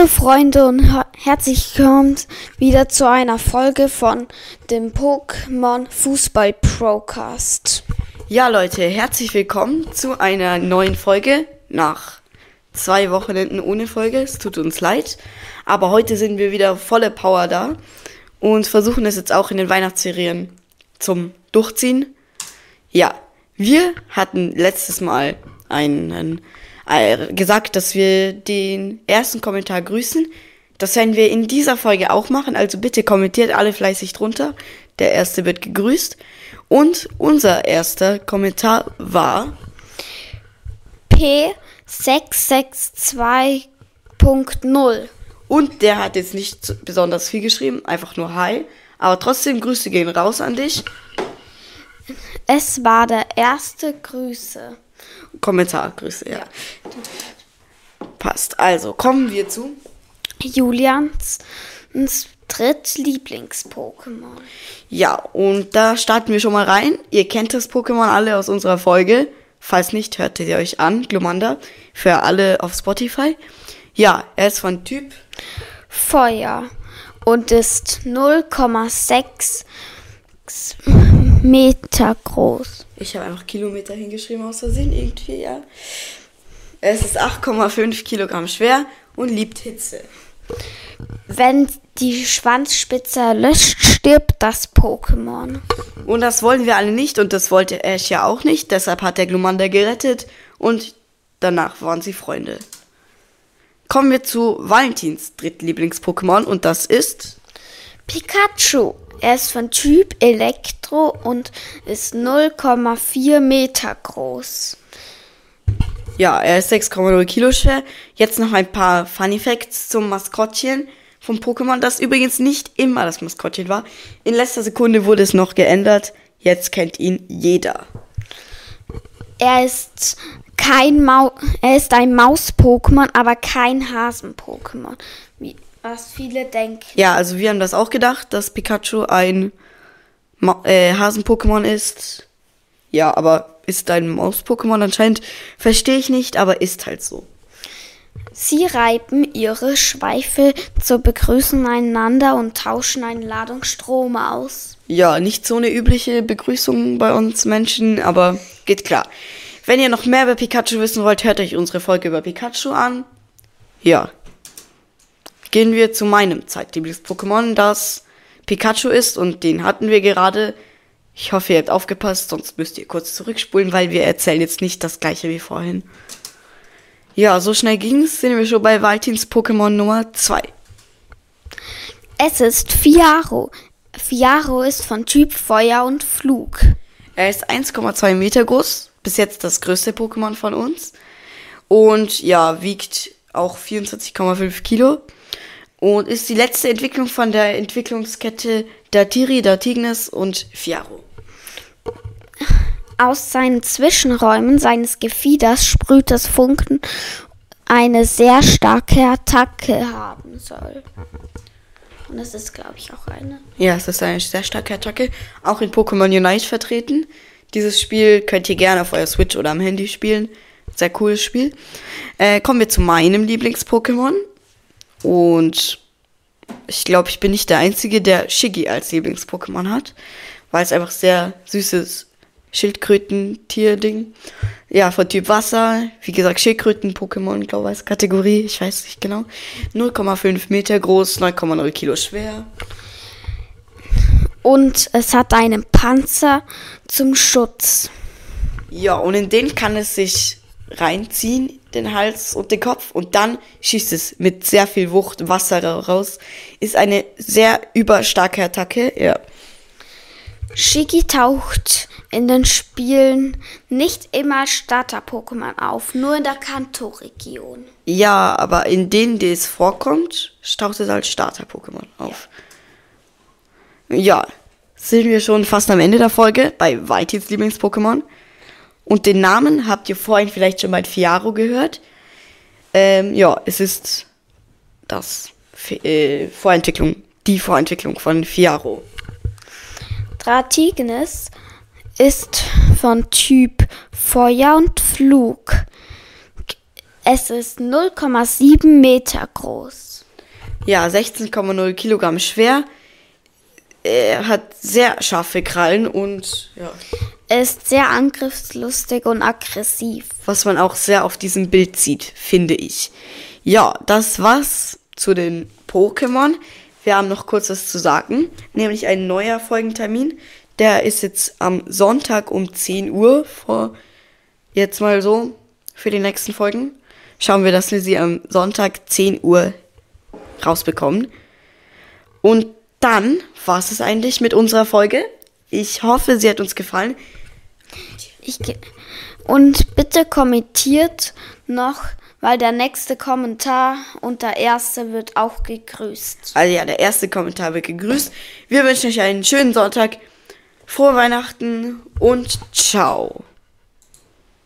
Hallo Freunde und herzlich willkommen wieder zu einer Folge von dem Pokémon Fußball Procast. Ja Leute, herzlich willkommen zu einer neuen Folge nach zwei Wochenenden ohne Folge. Es tut uns leid, aber heute sind wir wieder volle Power da und versuchen es jetzt auch in den Weihnachtsserien zum Durchziehen. Ja, wir hatten letztes Mal einen gesagt, dass wir den ersten Kommentar grüßen. Das werden wir in dieser Folge auch machen, also bitte kommentiert alle fleißig drunter. Der erste wird gegrüßt. Und unser erster Kommentar war P662.0. Und der hat jetzt nicht besonders viel geschrieben, einfach nur Hi. Aber trotzdem Grüße gehen raus an dich. Es war der erste Grüße. Kommentargrüße, ja. ja. Passt. Also kommen wir zu Julians Drittlieblings-Pokémon. Ja, und da starten wir schon mal rein. Ihr kennt das Pokémon alle aus unserer Folge. Falls nicht, hört ihr euch an, Glumanda. Für alle auf Spotify. Ja, er ist von Typ Feuer und ist 0,6 Meter groß. Ich habe einfach Kilometer hingeschrieben aus Versehen irgendwie, ja. Es ist 8,5 Kilogramm schwer und liebt Hitze. Wenn die Schwanzspitze erlischt, stirbt das Pokémon. Und das wollen wir alle nicht und das wollte Ash ja auch nicht. Deshalb hat der Glumanda gerettet und danach waren sie Freunde. Kommen wir zu Valentins Drittlieblings-Pokémon und das ist Pikachu. Er ist von Typ Elektro und ist 0,4 Meter groß. Ja, er ist 6,0 Kilo schwer. Jetzt noch ein paar Funny Facts zum Maskottchen vom Pokémon, das übrigens nicht immer das Maskottchen war. In letzter Sekunde wurde es noch geändert. Jetzt kennt ihn jeder. Er ist kein Mau er ist ein Maus-Pokémon, aber kein Hasen-Pokémon was viele denken. Ja, also wir haben das auch gedacht, dass Pikachu ein äh, Hasen-Pokémon ist. Ja, aber ist ein Maus-Pokémon anscheinend. Verstehe ich nicht, aber ist halt so. Sie reiben ihre Schweife zur Begrüßung einander und tauschen eine Ladung Strom aus. Ja, nicht so eine übliche Begrüßung bei uns Menschen, aber geht klar. Wenn ihr noch mehr über Pikachu wissen wollt, hört euch unsere Folge über Pikachu an. Ja, gehen wir zu meinem Zeitlieblings-Pokémon, das Pikachu ist und den hatten wir gerade. Ich hoffe, ihr habt aufgepasst, sonst müsst ihr kurz zurückspulen, weil wir erzählen jetzt nicht das gleiche wie vorhin. Ja, so schnell ging's, sind wir schon bei Valtins Pokémon Nummer 2. Es ist Fiaro. Fiaro ist von Typ Feuer und Flug. Er ist 1,2 Meter groß, bis jetzt das größte Pokémon von uns. Und ja, wiegt auch 24,5 Kilo und ist die letzte Entwicklung von der Entwicklungskette Datiri, Datignes und Fiaro. Aus seinen Zwischenräumen seines Gefieders sprüht das Funken eine sehr starke Attacke haben soll. Und das ist, glaube ich, auch eine. Ja, es ist eine sehr starke Attacke. Auch in Pokémon Unite vertreten. Dieses Spiel könnt ihr gerne auf eurer Switch oder am Handy spielen. Sehr cooles Spiel. Äh, kommen wir zu meinem Lieblings-Pokémon. Und ich glaube, ich bin nicht der Einzige, der Shiggy als Lieblings-Pokémon hat, weil es einfach sehr süßes Schildkröten-Tier-Ding. Ja, von Typ Wasser. Wie gesagt, Schildkröten-Pokémon, glaube ich, Kategorie. Ich weiß nicht genau. 0,5 Meter groß, 9,0 Kilo schwer. Und es hat einen Panzer zum Schutz. Ja, und in den kann es sich reinziehen, den Hals und den Kopf, und dann schießt es mit sehr viel Wucht Wasser raus. Ist eine sehr überstarke Attacke, ja. Shiki taucht in den Spielen nicht immer Starter-Pokémon auf, nur in der Kanto-Region. Ja, aber in denen, die es vorkommt, taucht es als Starter-Pokémon auf. Ja. ja, sind wir schon fast am Ende der Folge bei Whiteys Lieblings-Pokémon. Und den Namen habt ihr vorhin vielleicht schon bei Fiaro gehört. Ähm, ja, es ist das äh, Vorentwicklung, die Vorentwicklung von Fiaro. Dratignes ist von Typ Feuer und Flug. Es ist 0,7 Meter groß. Ja, 16,0 Kilogramm schwer. Er hat sehr scharfe Krallen und ja, Er ist sehr angriffslustig und aggressiv. was man auch sehr auf diesem Bild sieht, finde ich. Ja, das war's zu den Pokémon. Wir haben noch kurz was zu sagen, nämlich ein neuer Folgentermin. Der ist jetzt am Sonntag um 10 Uhr vor jetzt mal so für die nächsten Folgen. Schauen wir, dass wir sie am Sonntag 10 Uhr rausbekommen. Und dann war's es eigentlich mit unserer Folge. Ich hoffe, sie hat uns gefallen. Ich und bitte kommentiert noch, weil der nächste Kommentar und der erste wird auch gegrüßt. Also ja, der erste Kommentar wird gegrüßt. Wir wünschen euch einen schönen Sonntag, frohe Weihnachten und ciao.